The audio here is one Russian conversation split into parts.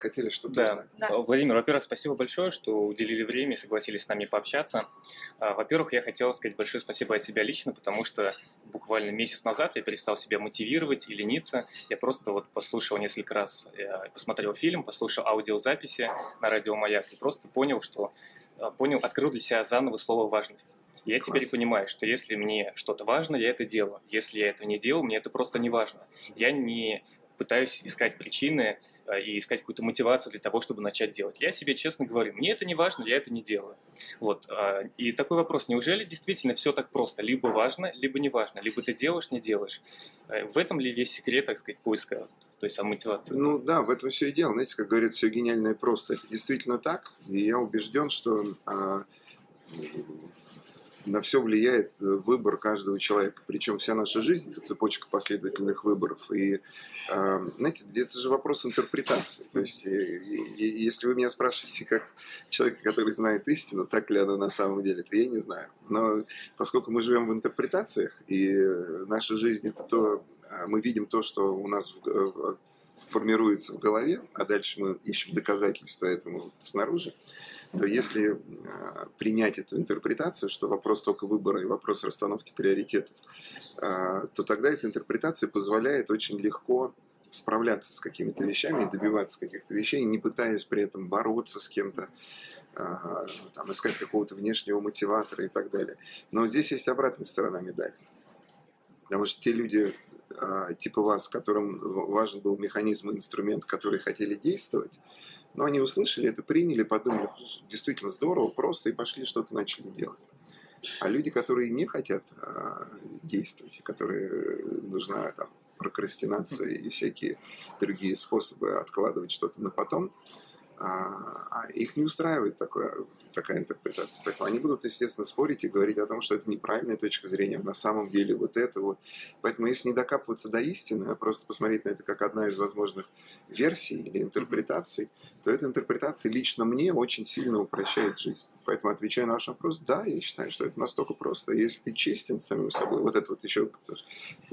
хотели что-то Да. узнать. Да. Владимир, во-первых, спасибо большое, что уделили время и согласились с нами пообщаться. А, Во-первых, я хотел сказать большое спасибо от себя лично, потому что буквально месяц назад я перестал себя мотивировать и лениться. Я просто вот послушал несколько раз, э, посмотрел фильм, послушал аудиозаписи на радио «Маяк» и просто понял, что э, понял, открыл для себя заново слово «важность». Я Класс. теперь понимаю, что если мне что-то важно, я это делаю. Если я этого не делаю, мне это просто не важно. Я не пытаюсь искать причины э, и искать какую-то мотивацию для того, чтобы начать делать. Я себе честно говорю, мне это не важно, я это не делаю. Вот. а, И такой вопрос, неужели действительно все так просто? Либо важно, либо не важно, либо ты делаешь, не делаешь. Э, В этом ли весь секрет, так сказать, поиска той самой мотивации? Ну да, в этом все и дело. Знаете, как говорят, все гениальное просто. Это действительно так. И я убежден, что а, на все влияет э, выбор каждого человека. Причем вся наша жизнь это цепочка последовательных выборов. И а, знаете, это же вопрос интерпретации. То есть, э, если вы меня спрашиваете, как человека, который знает истину, так ли она на самом деле, то я не знаю. Но поскольку мы живем в интерпретациях, и э, наша жизнь это то, а, мы видим то, что у нас формируется в голове, а дальше мы ищем доказательства этому снаружи, то если э, принять эту интерпретацию, что вопрос только выбора и вопрос расстановки приоритетов, э, то тогда эта интерпретация позволяет очень легко справляться с какими-то вещами и добиваться каких-то вещей, не пытаясь при этом бороться с кем-то, э, там, искать какого-то внешнего мотиватора и так далее. Но здесь есть обратная сторона медали. Потому что те люди, а, типа вас, которым важен был механизм и инструмент, которые хотели действовать, но они услышали это, приняли, подумали, действительно здорово, просто и пошли что-то начали делать. А люди, которые не хотят а, действовать, которые э, нужна там прокрастинация и всякие другие способы откладывать что-то на потом, а, а их не устраивает такое, такая интерпретация. Поэтому они будут, естественно, спорить и говорить о том, что это неправильная точка зрения, а на самом деле вот это вот. Поэтому если не докапываться до истины, а просто посмотреть на это как одна из возможных версий или интерпретаций, то эта интерпретация лично мне очень сильно упрощает жизнь. Поэтому, отвечая на ваш вопрос, да, я считаю, что это настолько просто. Если ты честен с самим собой, вот это вот еще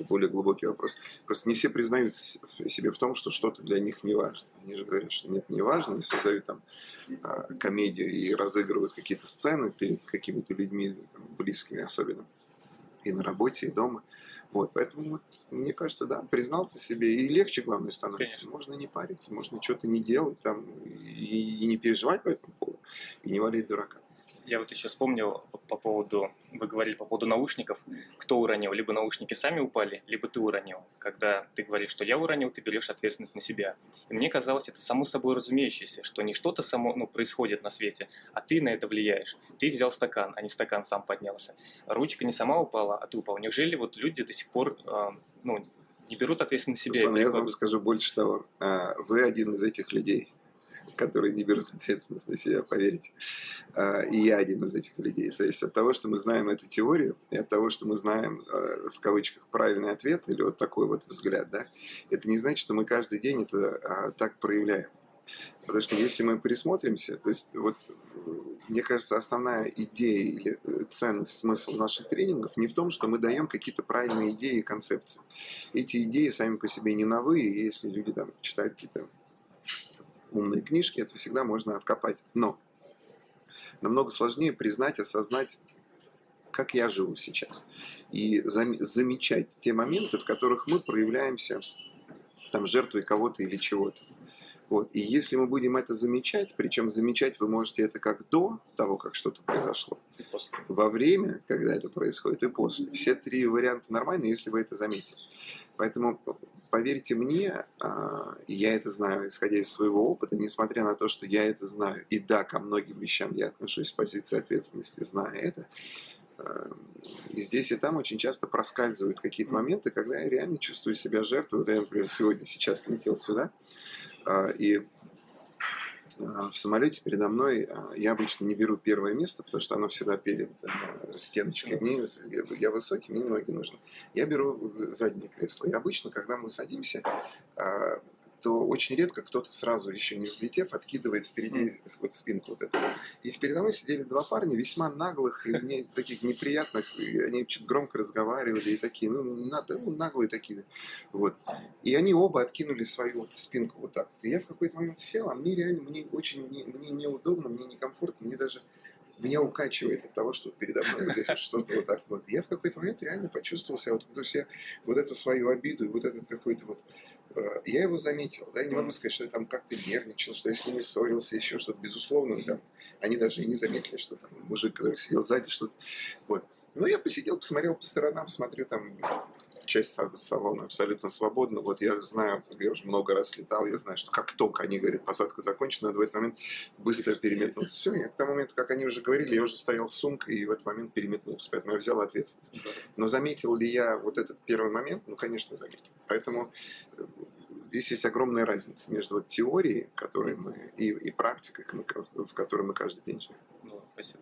более глубокий вопрос. Просто не все признаются себе в том, что что-то для них не важно. Они же говорят, что нет, не важно, и создают там а, комедию и разыгрывают какие-то сцены перед какими-то людьми, близкими особенно, и на работе, и дома. Вот, поэтому, вот, мне кажется, да, признался себе, и легче, главное, становится. Конечно. Можно не париться, можно что-то не делать, там, и, и не переживать по этому поводу, и не валить дурака. Я вот еще вспомнил по, по поводу, вы говорили по поводу наушников, кто уронил, либо наушники сами упали, либо ты уронил. Когда ты говоришь, что я уронил, ты берешь ответственность на себя. И мне казалось, это само собой разумеющееся, что не что-то само ну, происходит на свете, а ты на это влияешь. Ты взял стакан, а не стакан сам поднялся. Ручка не сама упала, а ты упал. Неужели вот люди до сих пор э, ну, не берут ответственность на себя? Руслан, я вам скажу больше того. А, Вы один из этих людей, которые не берут ответственность на себя, поверьте. А, И я один из этих людей. То есть от того, что мы знаем эту теорию, и от того, что мы знаем, э, в кавычках, правильный ответ, или вот такой вот взгляд, да, это не значит, что мы каждый день это а, так проявляем. Потому что если мы присмотримся, то есть вот э, мне кажется, основная идея или э, ценность, смысл наших тренингов не в том, что мы даем какие-то правильные идеи и концепции. Эти идеи сами по себе не новые, если люди там читают какие-то умные книжки, это всегда можно откопать. Но намного сложнее признать, осознать, как я живу сейчас. И зам- замечать те моменты, в которых мы проявляемся там, жертвой кого-то или чего-то. Вот. И если мы будем это замечать, причем замечать вы можете это как до того, как что-то произошло, во время, когда это происходит, и после. Все три варианта нормальны, если вы это заметили. Поэтому поверьте мне, а, и я это знаю, исходя из своего опыта, несмотря на то, что я это знаю, и да, ко многим вещам я отношусь с позиции ответственности, зная это, а, и здесь и там очень часто проскальзывают какие-то моменты, когда я реально чувствую себя жертвой. Вот я, например, сегодня сейчас летел сюда, а, и в самолете передо мной а, я обычно не беру первое место, потому что оно всегда перед а, стеночкой. Мне, я, высокий, мне ноги нужны. Я беру заднее кресло. И обычно, когда мы садимся, а, то очень редко кто-то сразу, еще не взлетев, откидывает впереди вот спинку вот эту. И передо мной сидели два парня, весьма наглых, и мне таких неприятных, и они чуть громко разговаривали, и такие, ну, надо, ну, наглые такие. Вот. И они оба откинули свою вот спинку вот так. И я в какой-то момент сел, а мне реально, мне очень, не, мне неудобно, мне некомфортно, мне даже меня укачивает от того, что передо мной вот что-то вот так вот. Я в какой-то момент реально почувствовал себя, вот, то есть я вот эту свою обиду и вот этот какой-то вот я его заметил, да, я не могу сказать, что я там как-то нервничал, что я с ними ссорился, еще что-то, безусловно, там, они даже и не заметили, что там мужик, который сидел сзади, что-то, вот. Но я посидел, посмотрел по сторонам, смотрю там часть салона абсолютно свободна. Вот я знаю, я уже много раз летал, я знаю, что как только они говорят, посадка закончена, надо в этот момент быстро переметнуться. Все, я к тому моменту, как они уже говорили, я уже стоял с сумкой и в этот момент переметнулся, поэтому я взял ответственность. Но заметил ли я вот этот первый момент? Ну, конечно, заметил. Поэтому э, здесь есть огромная разница между вот теорией, которой мы, и, и практикой, в которой мы каждый день живем. Ну, спасибо.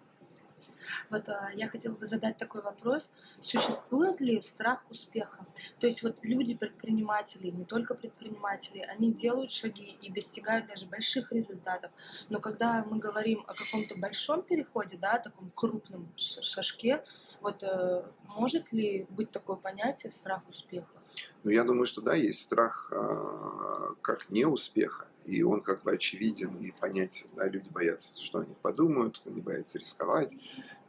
Вот а, я хотела бы задать такой вопрос. Существует ли страх успеха? То есть вот люди, предприниматели, не только предприниматели, они делают шаги и достигают даже больших результатов. Но когда мы говорим о каком-то большом переходе, да, таком крупном шажке, вот э, может ли быть такое понятие страх успеха? Ну, я думаю, что да, есть страх э, как неуспеха, и он как бы очевиден и понятен. Да, люди боятся, что они подумают, они боятся рисковать,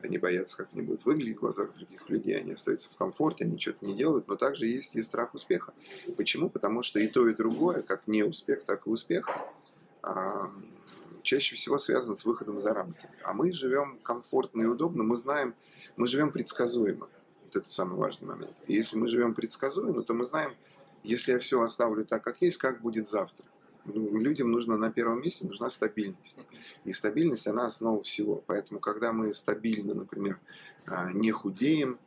они боятся, как они будут выглядеть в глазах других людей, они остаются в комфорте, они что-то не делают, но также есть и страх успеха. Почему? Потому что и то, и другое, как не успех, так и успех, чаще всего связано с выходом за рамки. А мы живем комфортно и удобно, мы знаем, мы живем предсказуемо. Вот это самый важный момент. И если мы живем предсказуемо, то мы знаем, если я все оставлю так, как есть, как будет завтра. Людям нужно на первом месте нужна стабильность. И стабильность, она основа всего. Поэтому, когда мы стабильно, например, а, не худеем,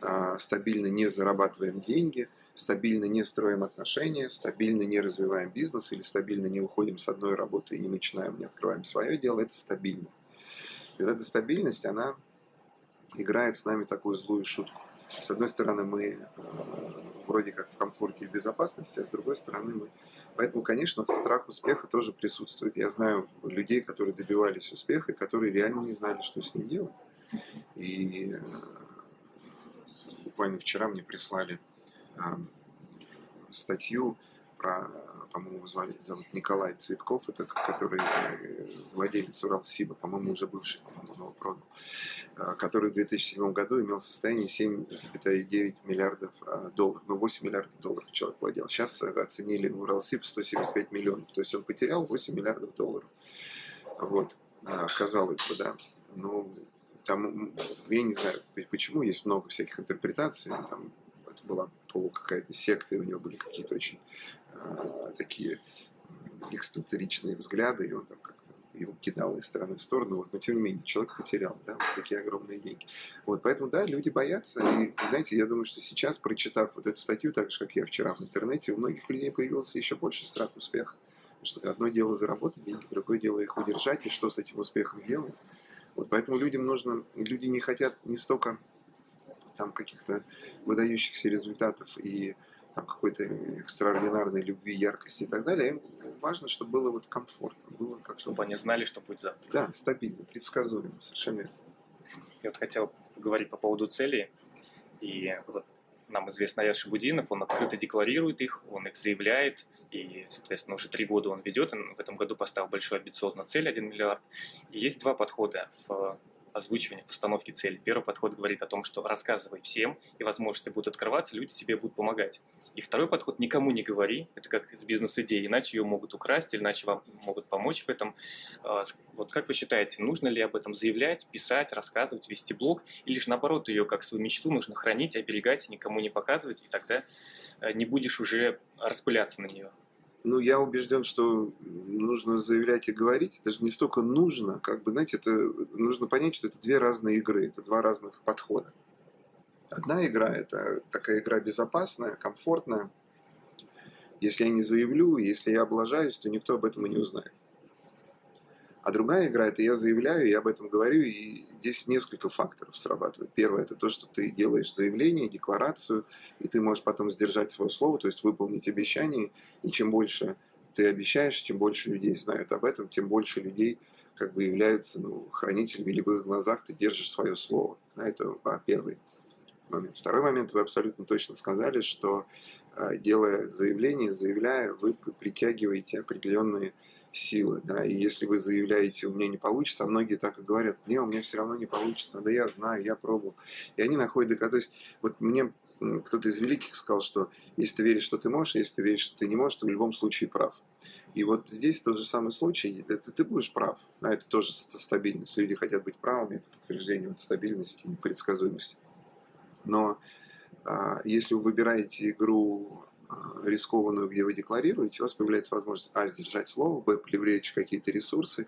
а, стабильно не зарабатываем деньги, стабильно не строим отношения, стабильно не развиваем бизнес или стабильно не уходим с одной работы и не начинаем, не открываем свое дело, это стабильно. И вот эта стабильность, она играет с нами такую злую шутку. С одной стороны, мы а, вроде как в комфорте и безопасности, а с другой стороны, мы Поэтому, конечно, страх успеха тоже присутствует. Я знаю людей, которые добивались успеха, и которые реально не знали, что с ним делать. И э, буквально вчера мне прислали статью про, по-моему, зовут Николай Цветков, это который э, владелец Уралсиба, по-моему, уже бывший, он его э, который в 2007 году имел состояние 7,9 миллиардов э, долларов, ну 8 миллиардов долларов человек владел. Сейчас оценили Уралсиб 175 миллионов, то есть он потерял 8 миллиардов долларов. Вот, казалось бы, да. Ну, там, я не знаю, почему, есть много всяких интерпретаций, там, это была полу какая-то секта, и у него были какие-то очень э, такие эксцентричные взгляды, и он там как-то его кидал из стороны в сторону, вот, но тем не менее, человек потерял, да, вот такие огромные деньги. Вот, поэтому, да, люди боятся, и, знаете, я думаю, что сейчас, прочитав вот эту статью, так же, как я вчера в интернете, у многих людей появился еще больше страх успеха. Что одно дело заработать деньги, другое дело их удержать, и что с этим успехом делать. Вот поэтому людям нужно, люди не хотят не столько там каких-то выдающихся результатов и какой-то экстраординарной любви, яркости и так далее, им важно, чтобы было вот комфортно, было как чтобы они знали, что будет завтра. Да, стабильно, предсказуемо, совершенно верно. Я вот хотел поговорить по поводу целей, и вот нам известно Аяр Шабудинов, он открыто декларирует их, он их заявляет, и, соответственно, уже три года он ведет, он в этом году поставил большую амбициозную цель, 1 миллиард. И есть два подхода в озвучивания, постановки цели. Первый подход говорит о том, что рассказывай всем, и возможности будут открываться, люди тебе будут помогать. И второй подход – никому не говори, это как с бизнес-идеей, иначе ее могут украсть, или иначе вам могут помочь в этом. А, вот как вы считаете, нужно ли об этом заявлять, писать, рассказывать, вести блог, или же наоборот ее как свою мечту нужно хранить, оберегать, никому не показывать, и тогда э, не будешь уже распыляться на нее? Ну, я убежден, что нужно заявлять и говорить. Это же не столько нужно, как бы, знаете, это нужно понять, что это две разные игры, это два разных подхода. Одна игра – это такая игра безопасная, комфортная. Если я не заявлю, если я облажаюсь, то никто об этом и не узнает. А другая игра – это я заявляю, я об этом говорю, и здесь несколько факторов срабатывает. Первое – это то, что ты делаешь заявление, декларацию, и ты можешь потом сдержать свое слово, то есть выполнить обещание. И чем больше ты обещаешь, чем больше людей знают об этом, тем больше людей как бы являются ну, хранителями, или в их глазах ты держишь свое слово. Это первый момент. Второй момент, вы абсолютно точно сказали, что а, делая заявление, заявляя, вы притягиваете определенные силы. Да? И если вы заявляете, у меня не получится, а многие так и говорят, не, у меня все равно не получится, да я знаю, я пробовал. И они находят доказательства. То есть вот мне кто-то из великих сказал, что если ты веришь, что ты можешь, если ты веришь, что ты не можешь, ты в любом случае прав. И вот здесь тот же самый случай, это ты будешь прав. Да, это тоже стабильность. Люди хотят быть правыми, это подтверждение вот стабильности и предсказуемости. Но а, если вы выбираете игру а, рискованную, где вы декларируете, у вас появляется возможность, а, сдержать слово, б, привлечь какие-то ресурсы,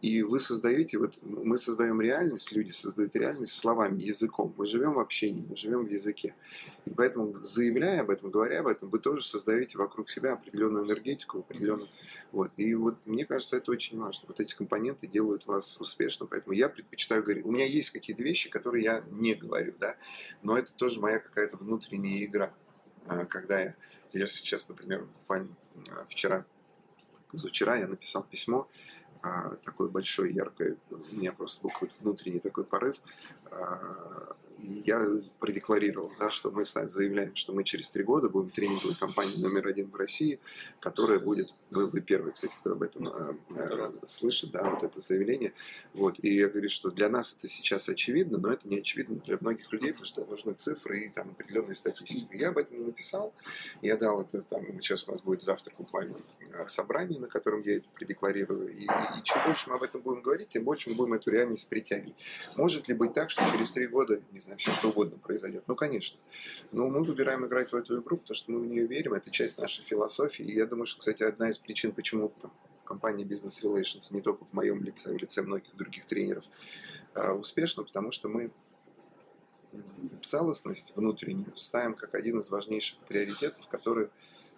и вы создаете, вот мы создаем реальность, люди создают реальность словами, языком. Мы живем в общении, мы живем в языке. И поэтому, заявляя об этом, говоря об этом, вы тоже создаете вокруг себя определенную энергетику, определенную... Вот. И вот мне кажется, это очень важно. Вот эти компоненты делают вас успешным, поэтому я предпочитаю говорить. У меня есть какие-то вещи, которые я не говорю, да, но это тоже моя какая-то внутренняя игра. А, когда я, я сейчас, например, буквально а, вчера, позавчера я написал письмо, а, такое большое, яркое, у меня просто был какой-то внутренний такой порыв, я продекларировал, да, что мы заявляем, что мы через три года будем тренинговой компанией номер один в России, которая будет, вы, вы первый, кстати, кто об этом э, э, слышит, да, вот это заявление. Вот, и я говорю, что для нас это сейчас очевидно, но это не очевидно для многих людей, потому что нужны цифры и там определенная статистика. Я об этом написал, я дал это, там, сейчас у нас будет завтра буквально э, собрание, на котором я это предекларирую, и, и, и чем больше мы об этом будем говорить, тем больше мы будем эту реальность притягивать. Может ли быть так, что через три года, не знаю, знаю, все что угодно произойдет. Ну, конечно. Но мы выбираем играть в эту игру, потому что мы в нее верим, это часть нашей философии. И я думаю, что, кстати, одна из причин, почему там, компания Business Relations, не только в моем лице, а в лице многих других тренеров, а, успешна, потому что мы целостность внутреннюю ставим как один из важнейших приоритетов, который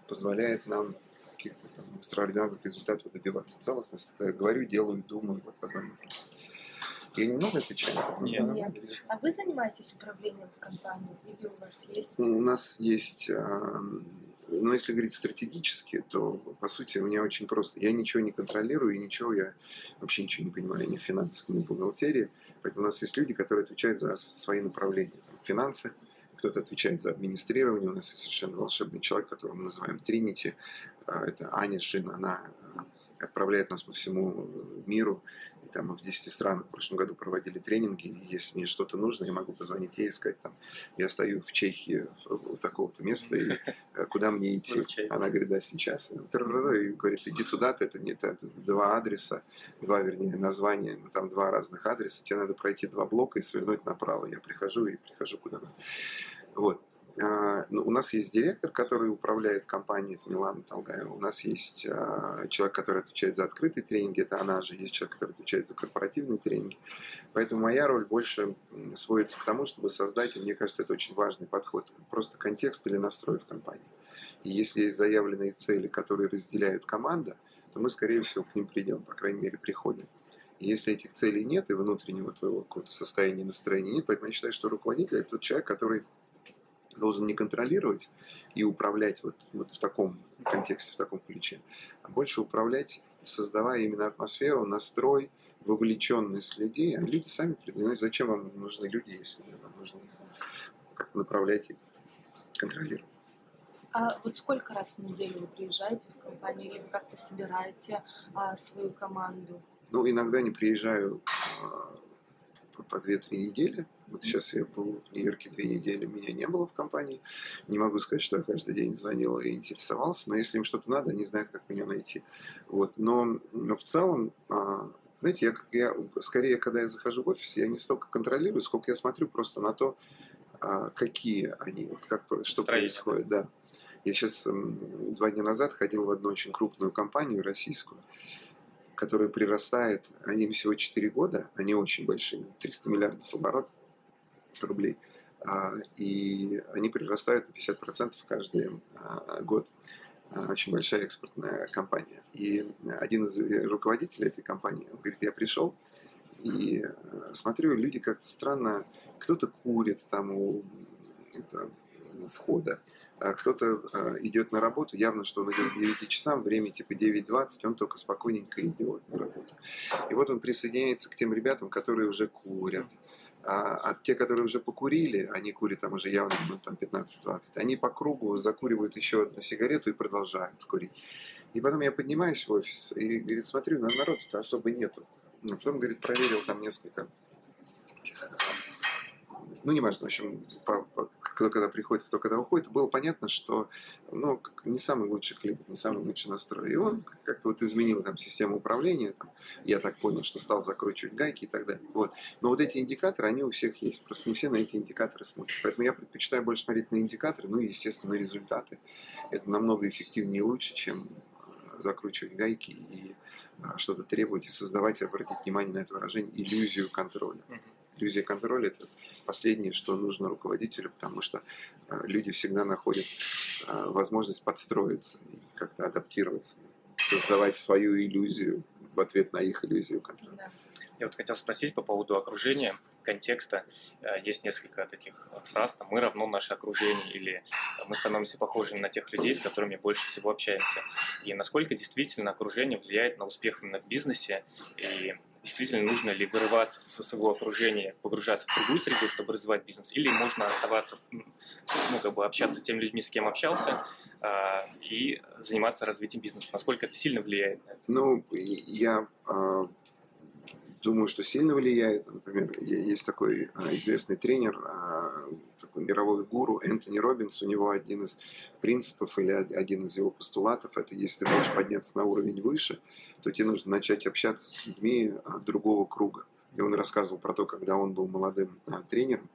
позволяет нам каких-то там экстраординарных результатов добиваться. Целостность, я говорю, делаю, думаю вот в одном направлении. Я немного отвечаю? Нет. Нет. А вы занимаетесь управлением в компании или у вас есть? У нас есть, ну, если говорить стратегически, то, по сути, у меня очень просто. Я ничего не контролирую, и ничего, я вообще ничего не понимаю ни в финансах, ни в бухгалтерии. Поэтому у нас есть люди, которые отвечают за свои направления. Финансы, кто-то отвечает за администрирование. У нас есть совершенно волшебный человек, которого мы называем Тринити. А, это Аня Шин, она а, отправляет нас по всему миру. И там мы в 10 странах в прошлом году проводили тренинги. И если мне что-то нужно, я могу позвонить ей и сказать, там, я стою в Чехии, в такого-то места, и э, куда мне идти? Она говорит, да, сейчас. И говорит, иди туда-то, это не это два адреса, два, вернее, названия, но там два разных адреса, тебе надо пройти два блока и свернуть направо. Я прихожу и прихожу куда надо. Вот. А, ну, у нас есть директор, который управляет компанией, это Милана Толгаева. У нас есть а, человек, который отвечает за открытые тренинги, это она же. Есть человек, который отвечает за корпоративные тренинги. Поэтому моя роль больше сводится к тому, чтобы создать, и мне кажется, это очень важный подход, просто контекст или настрой в компании. И если есть заявленные цели, которые разделяют команда, то мы, скорее всего, к ним придем, по крайней мере, приходим. И если этих целей нет и внутреннего твоего состояния, настроения нет, поэтому я считаю, что руководитель – это тот человек, который должен не контролировать и управлять вот, вот в таком контексте, в таком ключе, а больше управлять, создавая именно атмосферу, настрой, вовлеченность людей. А люди сами придумают, зачем вам нужны люди, если вам нужно их как направлять и контролировать. А вот сколько раз в неделю вы приезжаете в компанию или вы как-то собираете а, свою команду? Ну, иногда не приезжаю а, по, по 2-3 недели, вот сейчас я был в Нью-Йорке две недели, меня не было в компании. Не могу сказать, что я каждый день звонил и интересовался, но если им что-то надо, они знают, как меня найти. Вот. Но, но в целом, а, знаете, я, я скорее, когда я захожу в офис, я не столько контролирую, сколько я смотрю просто на то, а, какие они, вот как, что происходит. Да. Я сейчас два дня назад ходил в одну очень крупную компанию российскую, которая прирастает, они им всего 4 года, они очень большие, 300 миллиардов оборот рублей. А, и они прирастают на 50% каждый а, год. А, очень большая экспортная компания. И один из руководителей этой компании, он говорит, я пришел и смотрю, люди как-то странно, кто-то курит там у, это, входа, а кто-то а, идет на работу, явно, что он идет к 9 часам, время типа 9.20, он только спокойненько идет на работу. И вот он присоединяется к тем ребятам, которые уже курят. А, а те, которые уже покурили, они курят там уже явно ну, там 15-20, они по кругу закуривают еще одну сигарету и продолжают курить. И потом я поднимаюсь в офис и, говорит, смотрю, на народу-то особо нету. Ну, потом, говорит, проверил там несколько ну, не важно, в общем, по, по, кто когда приходит, кто когда уходит, было понятно, что, ну, не самый лучший климат, не самый лучший настрой. И он как-то вот изменил там систему управления, там, я так понял, что стал закручивать гайки и так далее. Вот. Но вот эти индикаторы, они у всех есть, просто не все на эти индикаторы смотрят. Поэтому я предпочитаю больше смотреть на индикаторы, ну и, естественно, на результаты. Это намного эффективнее и лучше, чем э, закручивать гайки и а, что-то требовать и создавать, обратить внимание на это выражение, иллюзию контроля иллюзия контроля – это последнее, что нужно руководителю, потому что э, люди всегда находят э, возможность подстроиться, как-то адаптироваться, создавать свою иллюзию в ответ на их иллюзию контроля. Я вот хотел спросить по поводу окружения, контекста. Э, есть несколько таких фраз, там, мы равно наше окружение, или мы становимся похожими на тех людей, с которыми больше всего общаемся. И насколько действительно окружение влияет на успех именно в бизнесе, и действительно нужно ли вырываться со своего окружения, погружаться в другую среду, чтобы развивать бизнес, или можно оставаться, ну, как бы общаться с теми людьми, с кем общался, а, и заниматься развитием бизнеса. Насколько это сильно влияет на это? Ну, я а, думаю, что сильно влияет. Например, есть такой а, известный тренер, а, такой мировой гуру Энтони Робинс. У него один из принципов или один из его постулатов – это если ты хочешь подняться на уровень выше, то тебе нужно начать общаться с людьми а, другого круга. И он рассказывал про то, когда он был молодым тренером,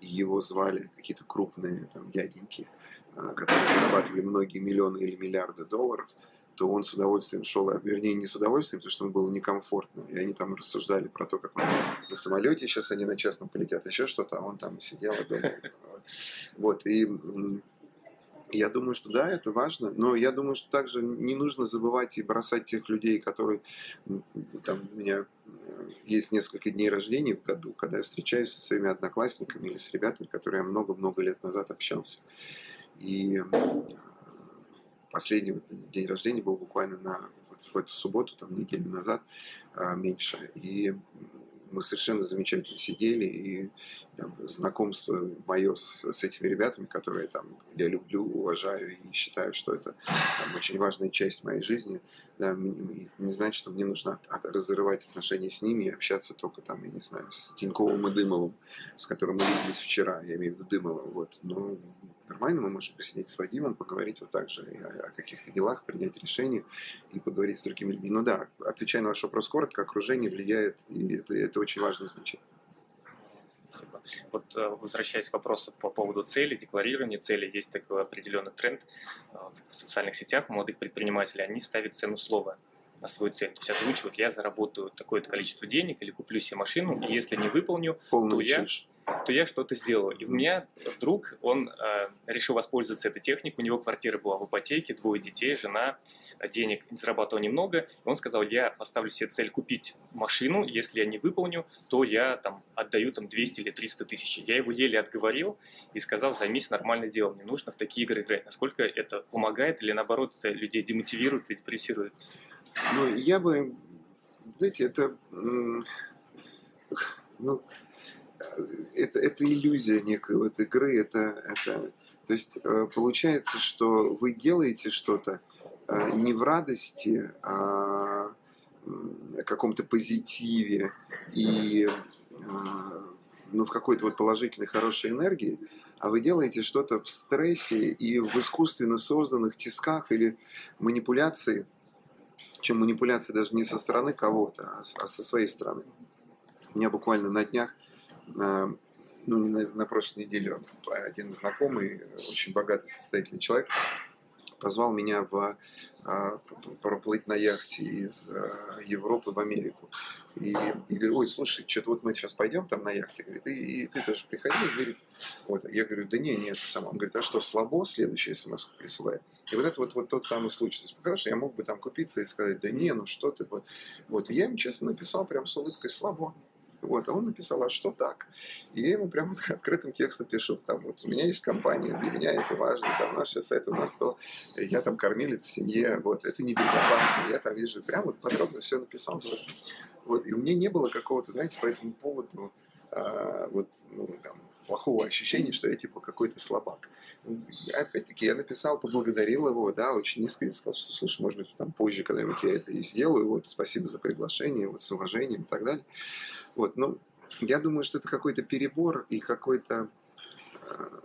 его звали какие-то крупные там, дяденьки, которые зарабатывали многие миллионы или миллиарды долларов – то он с удовольствием шел, а, вернее, не с удовольствием, потому что ему было некомфортно. И они там рассуждали про то, как он на самолете, сейчас они на частном полетят, еще что-то, а он там сидел и думал. Вот, и я думаю, что да, это важно, но я думаю, что также не нужно забывать и бросать тех людей, которые, там, у меня э, есть несколько дней рождения в году, когда я встречаюсь со своими одноклассниками или с ребятами, которые я много-много лет назад общался. И последний вот день рождения был буквально на вот в эту субботу, там неделю назад, а, меньше. И мы совершенно замечательно сидели, и знакомство мое с, с этими ребятами, которые там, я люблю, уважаю и считаю, что это там, очень важная часть моей жизни, да, не значит, что мне нужно от, разрывать отношения с ними и общаться только там, я не знаю, с Тиньковым и Дымовым, с которым мы виделись вчера, я имею в виду Дымова, вот, но нормально, мы можем посидеть с Вадимом, поговорить вот так же о, о каких-то делах, принять решение и поговорить с другими людьми. Ну да, отвечая на ваш вопрос коротко, окружение влияет, и это, это очень важное значение. Спасибо. Вот э, возвращаясь к вопросу по поводу цели, декларирования цели, есть такой определенный тренд э, в социальных сетях молодых предпринимателей, они ставят цену слова на свою цель. То есть озвучивают, я заработаю такое-то количество денег или куплю себе машину, и если не выполню, Полную то я, то я что-то сделаю. И у меня друг, он э, решил воспользоваться этой техникой, у него квартира была в ипотеке, двое детей, жена, денег зарабатывал немного, и он сказал, я поставлю себе цель купить машину, если я не выполню, то я там отдаю там 200 или 300 тысяч. Я его еле отговорил и сказал, займись нормальным делом, не нужно в такие игры играть. Насколько это помогает или наоборот это людей демотивирует и депрессирует? Ну, я бы, знаете, это, ну, это, это иллюзия некой вот игры, это, это, то есть э, получается, что вы делаете что-то э, не в радости, а каком-то позитиве и э, ну, в какой-то вот положительной, хорошей энергии, а вы делаете что-то в стрессе и в искусственно созданных тисках или манипуляции, чем манипуляция даже не со стороны кого-то, а, а со своей стороны. У меня буквально на днях ну, на, на прошлой неделе один знакомый, очень богатый, состоятельный человек, позвал меня в а, проплыть на яхте из а, Европы в Америку. И, и говорю, ой, слушай, что-то вот мы сейчас пойдем там на яхте, говорит, и, и ты тоже приходи, говорит, вот, я говорю, да не, нет, сам. Он говорит, а что, слабо, следующая смс присылает. И вот это вот, вот тот самый случай. Хорошо, я мог бы там купиться и сказать, да не, ну что ты, вот. вот. И я им честно написал прям с улыбкой, слабо. Вот, а он написал, а что так? И я ему прямо открытым текстом пишу, там, вот, у меня есть компания, для меня это важно, там, наш сайт у нас то, я там кормилец в семье, вот, это небезопасно, я там вижу, прям вот подробно все написал. Все. Вот, и у меня не было какого-то, знаете, по этому поводу, а, вот, ну, там, плохого ощущения, что я типа какой-то слабак. Опять-таки, я написал, поблагодарил его, да, очень искренне сказал, что, слушай, может быть, там позже когда-нибудь я это и сделаю, вот, спасибо за приглашение, вот, с уважением и так далее. Вот, ну, я думаю, что это какой-то перебор и какой-то э,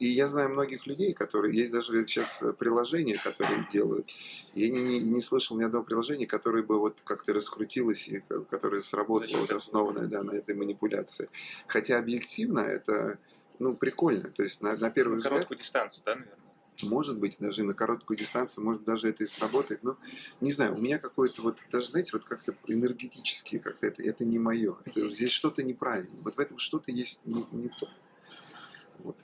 и я знаю многих людей, которые... Есть даже сейчас приложения, которые делают. Я не, не, не слышал ни одного приложения, которое бы вот как-то раскрутилось и которое сработало, вот основанное да, на этой манипуляции. Хотя объективно это ну, прикольно. То есть на, на первый на взгляд... короткую дистанцию, да, наверное? Может быть, даже на короткую дистанцию, может даже это и сработает. Но не знаю, у меня какое-то вот, даже знаете, вот как-то энергетически как-то это, это не мое. Это, здесь что-то неправильно. Вот в этом что-то есть не, не то. Вот.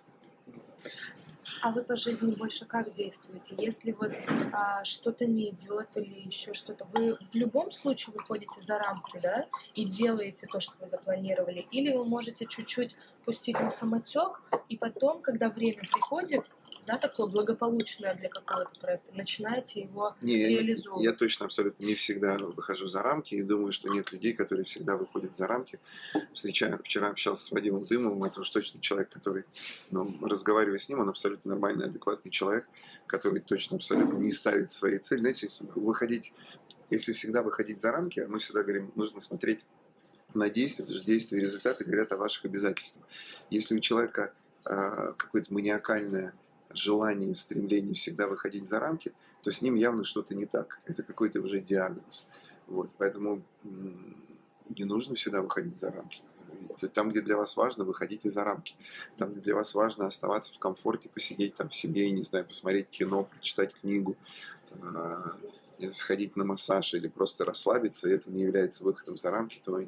А вы по жизни больше как действуете? Если вот а, что-то не идет или еще что-то, вы в любом случае выходите за рамки, да, и делаете то, что вы запланировали, или вы можете чуть-чуть пустить на самотек, и потом, когда время приходит, да, такое благополучное для какого-то проекта, начинаете его Не, реализовывать. я точно абсолютно не всегда выхожу за рамки и думаю, что нет людей, которые всегда выходят за рамки. Встречаю, вчера общался с Вадимом Дымовым, это уж точно человек, который, ну, разговаривая с ним, он абсолютно нормальный, адекватный человек, который точно абсолютно не ставит свои цели. Знаете, если выходить, если всегда выходить за рамки, мы всегда говорим, нужно смотреть на действия, потому что действия и результаты говорят о ваших обязательствах. Если у человека э, какое-то маниакальное желание, стремление всегда выходить за рамки, то с ним явно что-то не так. Это какой-то уже диагноз. Вот. Поэтому не нужно всегда выходить за рамки. Там, где для вас важно, выходите за рамки. Там, где для вас важно оставаться в комфорте, посидеть там в семье, не знаю, посмотреть кино, прочитать книгу, а, сходить на массаж или просто расслабиться, и это не является выходом за рамки, то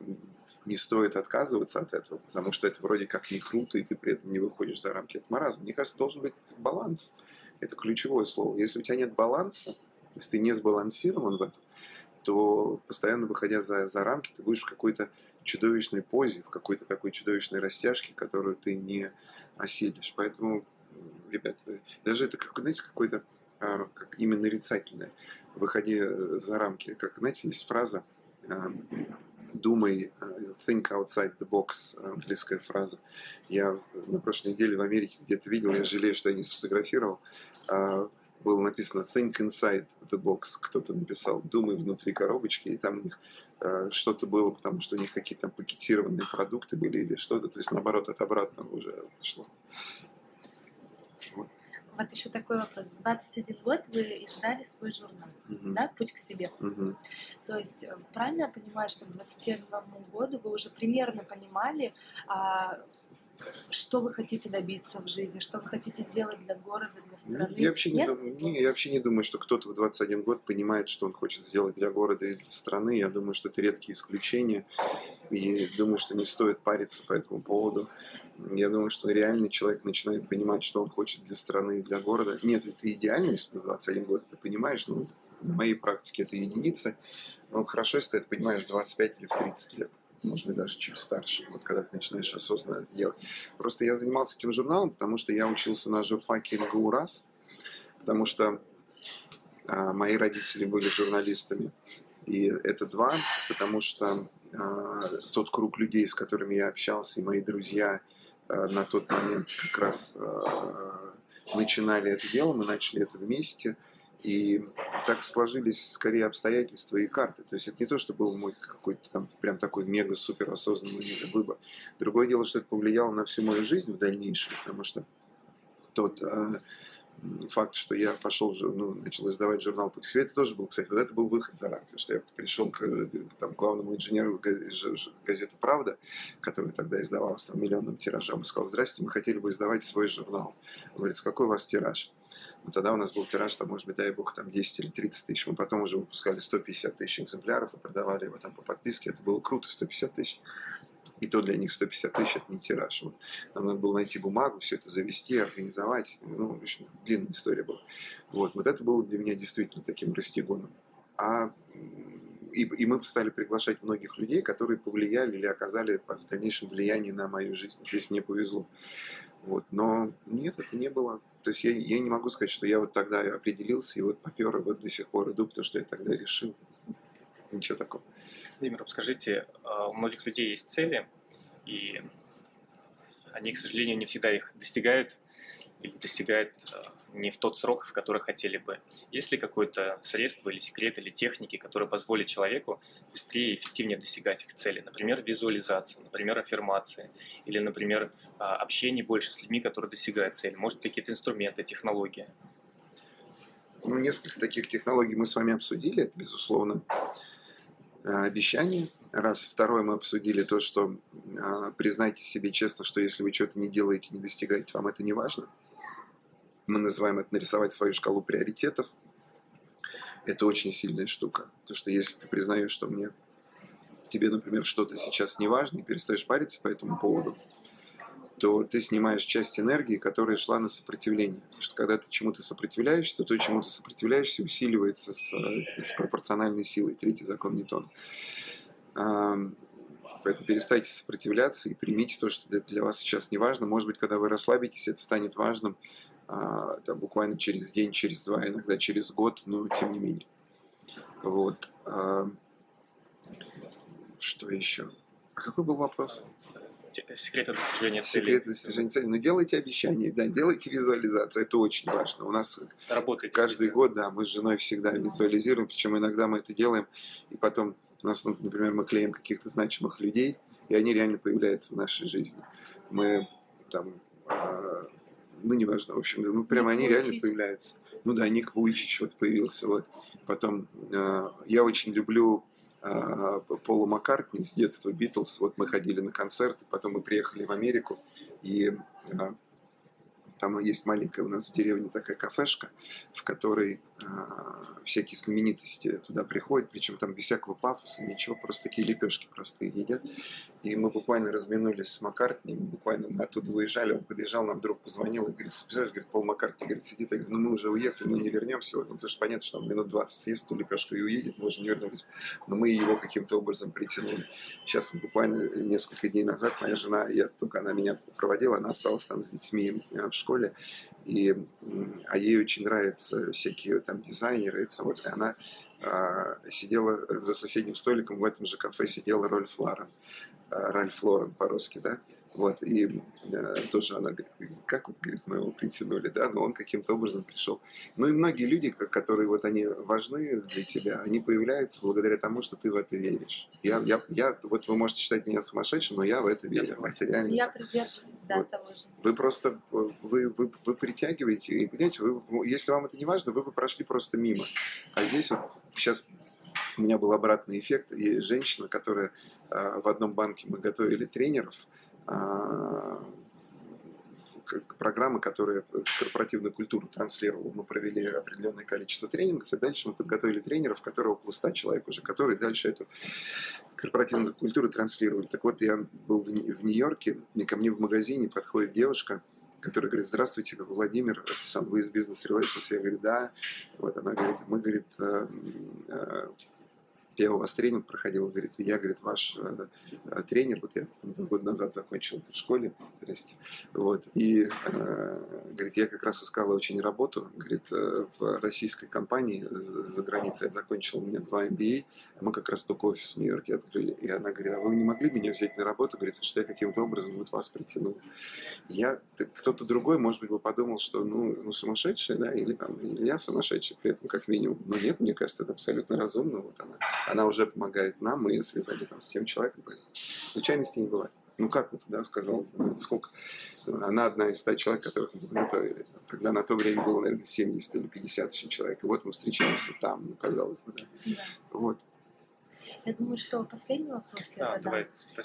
не стоит отказываться от этого, потому что это вроде как не круто, и ты при этом не выходишь за рамки. Это маразм. Мне кажется, должен быть баланс. Это ключевое слово. Если у тебя нет баланса, если ты не сбалансирован в этом, то постоянно выходя за, за рамки, ты будешь в какой-то чудовищной позе, в какой-то такой чудовищной растяжке, которую ты не осилишь. Поэтому, ребят, даже это, как, знаете, какой-то а, как именно нарицательное. Выходи э, за рамки. Как, знаете, есть фраза думай, э, think outside the box, английская фраза. Я на прошлой неделе в Америке где-то видел, я жалею, что я не сфотографировал, а, было написано think inside the box, кто-то написал, думай внутри коробочки, и там у них э, что-то было, потому что у них какие-то пакетированные продукты были или что-то, то есть наоборот от обратного уже пошло. Вот еще такой вопрос. В 21 год вы издали свой журнал, Мгм. да, «Путь к себе». Мгм. То есть э, правильно я понимаю, что к 21 году вы уже примерно понимали, а, что вы хотите добиться в жизни, что вы хотите сделать для города, для Ну, страны? Я вообще, не думаю, не, я вообще не думаю, что кто-то в 21 год понимает, что он хочет сделать для города и для страны. Я думаю, что это редкие исключения. И думаю, что не стоит париться по этому поводу. Я думаю, что реальный человек начинает понимать, что он хочет для страны и для города. Нет, это идеально, если в 21 год ты понимаешь, но на моей практике это единица. Но хорошо, если ты это понимаешь в 25 или в 30 лет может быть, даже чуть старше, вот когда ты начинаешь осознанно это делать. Просто я занимался этим журналом, потому что я учился на журфаке МГУ РАС, потому что а, мои родители были журналистами. И это два, потому что а, тот круг людей, с которыми я общался, и мои друзья а, на тот момент как раз а, начинали это дело, мы начали это вместе – и так сложились скорее обстоятельства и карты. То есть это не то, что был мой какой-то там прям такой мега-супер осознанный выбор. Другое дело, что это повлияло на всю мою жизнь в дальнейшем, потому что тот э, факт, что я пошел, ну, начал издавать журнал «Путь к свету», тоже был, кстати, вот это был выход за рамки, что я пришел к там, главному инженеру газеты «Правда», которая тогда издавалась там миллионным тиражом, и сказал, здрасте, мы хотели бы издавать свой журнал. Он говорит, какой у вас тираж? Ну, тогда у нас был тираж, там, может быть, дай бог, там 10 или 30 тысяч. Мы потом уже выпускали 150 тысяч экземпляров и продавали его там по подписке. Это было круто, 150 тысяч. И то для них 150 тысяч это не тираж. Вот. Нам надо было найти бумагу, все это завести, организовать. Ну, в общем, длинная история была. Вот, вот это было для меня действительно таким растягоном. А и, и мы стали приглашать многих людей, которые повлияли или оказали в дальнейшем влияние на мою жизнь. Здесь мне повезло. Вот. Но нет, это не было. То есть я, я не могу сказать, что я вот тогда определился и вот попер, и вот до сих пор иду, потому что я тогда решил. Ничего такого. Владимир, скажите, а, у многих людей есть цели, и они, к сожалению, не всегда их достигают или достигают а, не в тот срок, в который хотели бы. Есть ли какое-то средство или секрет или техники, которые позволят человеку быстрее и эффективнее достигать их цели? Например, визуализация, например, аффирмации, или, например, а, общение больше с людьми, которые достигают цели. Может, какие-то инструменты, технологии? Ну, несколько таких технологий мы с вами обсудили, безусловно, обещание. Раз. Второе, мы обсудили то, что э, признайте себе честно, что если вы что-то не делаете, не достигаете, вам это не важно мы называем это нарисовать свою шкалу приоритетов. Это очень сильная штука. Потому что если ты признаешь, что мне тебе, например, что-то сейчас не важно, и перестаешь париться по этому поводу, то ты снимаешь часть энергии, которая шла на сопротивление. Потому что когда ты чему-то сопротивляешься, то то, чему ты сопротивляешься, усиливается с, с пропорциональной силой. Третий закон Ньютона. Поэтому перестайте сопротивляться и примите то, что для вас сейчас не важно. Может быть, когда вы расслабитесь, это станет важным а, там, буквально через день, через два, иногда через год, но тем не менее. Вот. Что еще? А какой был вопрос? Секреты достижения цели. Секреты достижения цели. Ну, делайте обещания, да, делайте визуализацию, это очень важно. У нас Работайте каждый год, да, мы с женой всегда визуализируем, причем иногда мы это делаем, и потом у нас, например, мы клеим каких-то значимых людей, и они реально появляются в нашей жизни. Мы там а, ну, неважно, в общем, ну, прямо Ник они Вуйчич. реально появляются. Ну да, Ник Вуйчич вот появился, вот. Потом э, я очень люблю э, Пола Маккартни с детства, Битлз, вот мы ходили на концерты, потом мы приехали в Америку, и э, там есть маленькая у нас в деревне такая кафешка, в которой э, всякие знаменитости туда приходят, причем там без всякого пафоса, ничего, просто такие лепешки простые едят. И мы буквально разминулись с Маккартни, буквально мы оттуда выезжали, он подъезжал, нам друг позвонил и говорит, представляешь, говорит, Пол Маккартни, говорит, сидит, я ну мы уже уехали, мы не вернемся, вот, потому что понятно, что он минут 20 съест эту лепешку и уедет, мы уже не вернулись, но мы его каким-то образом притянули. Сейчас буквально несколько дней назад моя жена, я только она меня проводила, она осталась там с детьми в школе, и, а ей очень нравятся всякие там дизайнеры, это вот, и она сидела за соседним столиком в этом же кафе сидела Рольф Ларен, а, Ральф Лорен по-русски, да, вот, и э, тоже она говорит, как вот, говорит, мы его притянули, да, но он каким-то образом пришел. Ну и многие люди, которые вот они важны для тебя, они появляются благодаря тому, что ты в это веришь. Я, я, я вот вы можете считать меня сумасшедшим, но я в это верю. Это реально. Я придерживаюсь, да, вот. того же. Вы просто, вы, вы, вы притягиваете, и понимаете, вы, если вам это не важно, вы бы прошли просто мимо. А здесь вот сейчас у меня был обратный эффект, и женщина, которая э, в одном банке мы готовили тренеров, программы, которая корпоративную культуру транслировала. Мы провели определенное количество тренингов, и дальше мы подготовили тренеров, которые около 100 человек уже, которые дальше эту корпоративную культуру транслировали. Так вот, я был в, в Нью-Йорке, и ко мне в магазине подходит девушка, которая говорит, здравствуйте, Владимир, это сам, вы из бизнес relations? Я говорю, да. Вот она говорит, мы, говорит, э, э, я у вас тренинг проходил, говорит, я, говорит, ваш э, э, тренер, вот я там, года назад закончил в школе, здрасте, вот, и, э, говорит, я как раз искала очень работу, говорит, э, в российской компании за границей я закончил, у меня два MBA, мы как раз только офис в Нью-Йорке открыли, и она говорит, а вы не могли меня взять на работу, говорит, что я каким-то образом вот вас притянул. Я, кто-то другой, может быть, бы подумал, что, ну, ну сумасшедший, да, или там, или я сумасшедший при этом, как минимум, но нет, мне кажется, это абсолютно разумно, вот она она уже помогает нам, мы ее связали там с тем человеком. Случайности не бывает. Ну как это, да, сказалось бы, ну, сколько? Она одна из ста человек, которых мы заготовили. Тогда на то время было, наверное, 70 или 50 еще человек. И вот мы встречаемся там, ну, казалось бы, да. да. Вот. Я думаю, что последний вопрос я а, задам.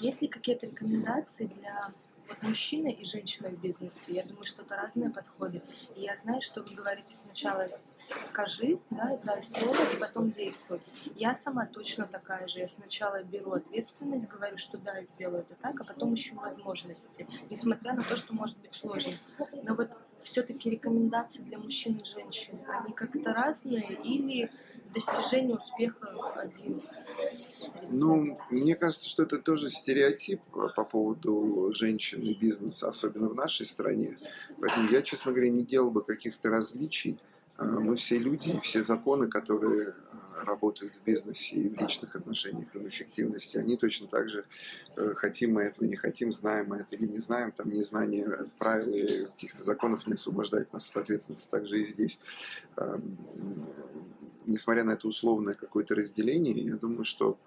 Есть ли какие-то рекомендации для вот мужчина и женщина в бизнесе, я думаю, что это разные подходы. И я знаю, что вы говорите сначала скажи, да, дай слово, и потом действуй. Я сама точно такая же. Я сначала беру ответственность, говорю, что да, я сделаю это так, а потом ищу возможности, несмотря на то, что может быть сложно. Но вот все-таки рекомендации для мужчин и женщин, они как-то разные или достижение успеха один. Ну, мне кажется, что это тоже стереотип э, по поводу женщин и бизнеса, особенно в нашей стране. Поэтому я, честно говоря, не делал бы каких-то различий. А, Мы все люди, все законы, которые а, работают в бизнесе и в личных отношениях, и в эффективности, они точно так же, э, хотим мы этого, не хотим, знаем мы это или не знаем, там незнание правил и каких-то законов не освобождает нас от ответственности, также и здесь. Несмотря на это условное какое-то разделение, я думаю, что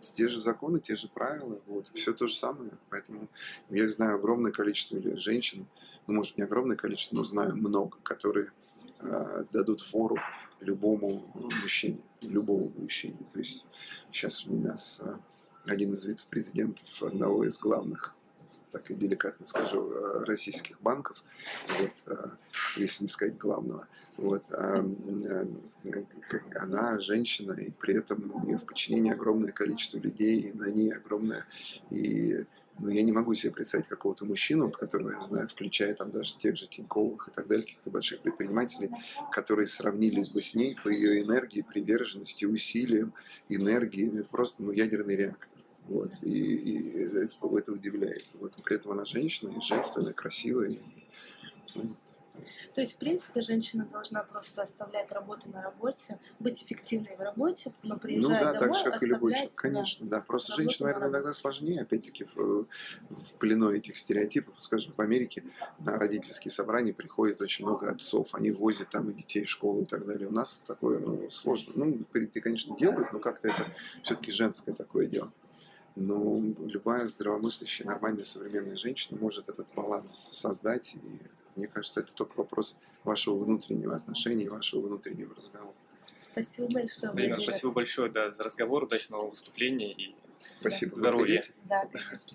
те же законы, те же правила, вот, все то же самое. Поэтому я знаю огромное количество женщин, ну, может, не огромное количество, но знаю много, которые э, дадут фору любому мужчине, любому мужчине. То есть сейчас у нас э, один из вице-президентов одного из главных, так и деликатно скажу, э, российских банков, вот, э, если не сказать главного, вот, а, э, она женщина, и при этом у нее в подчинении огромное количество людей, и на ней огромное, и ну, я не могу себе представить какого-то мужчину, вот, которого я знаю, включая там даже тех же Тиньковых и так далее, каких-то больших предпринимателей, которые сравнились бы с ней по ее энергии, приверженности, усилиям, энергии. Это просто ну, ядерный реактор. Вот. И, и это, это удивляет. Вот. При этом она женщина, и женственная, красивая. и, ну, То есть, в принципе, женщина должна просто оставлять работу на работе, быть эффективной в работе, но Ну приезжая да, домой, так же, как и любой человек, оставлять, да, конечно, да. Просто женщина, на наверное, иногда сложнее, опять-таки, в, в плену этих стереотипов. Скажем, в Америке на родительские собрания приходит очень много отцов, они возят там и детей в школу и так далее. У нас такое, ну, сложно. Ну, ты, конечно, делают, но как-то это все-таки женское такое дело. Но любая здравомыслящая, нормальная современная женщина может этот баланс создать. И мне кажется, это только вопрос вашего внутреннего отношения, вашего внутреннего разговора. Спасибо большое. Блин, спасибо большое да, за разговор, удачного выступления и Спасибо. Здоровья. Да, конечно.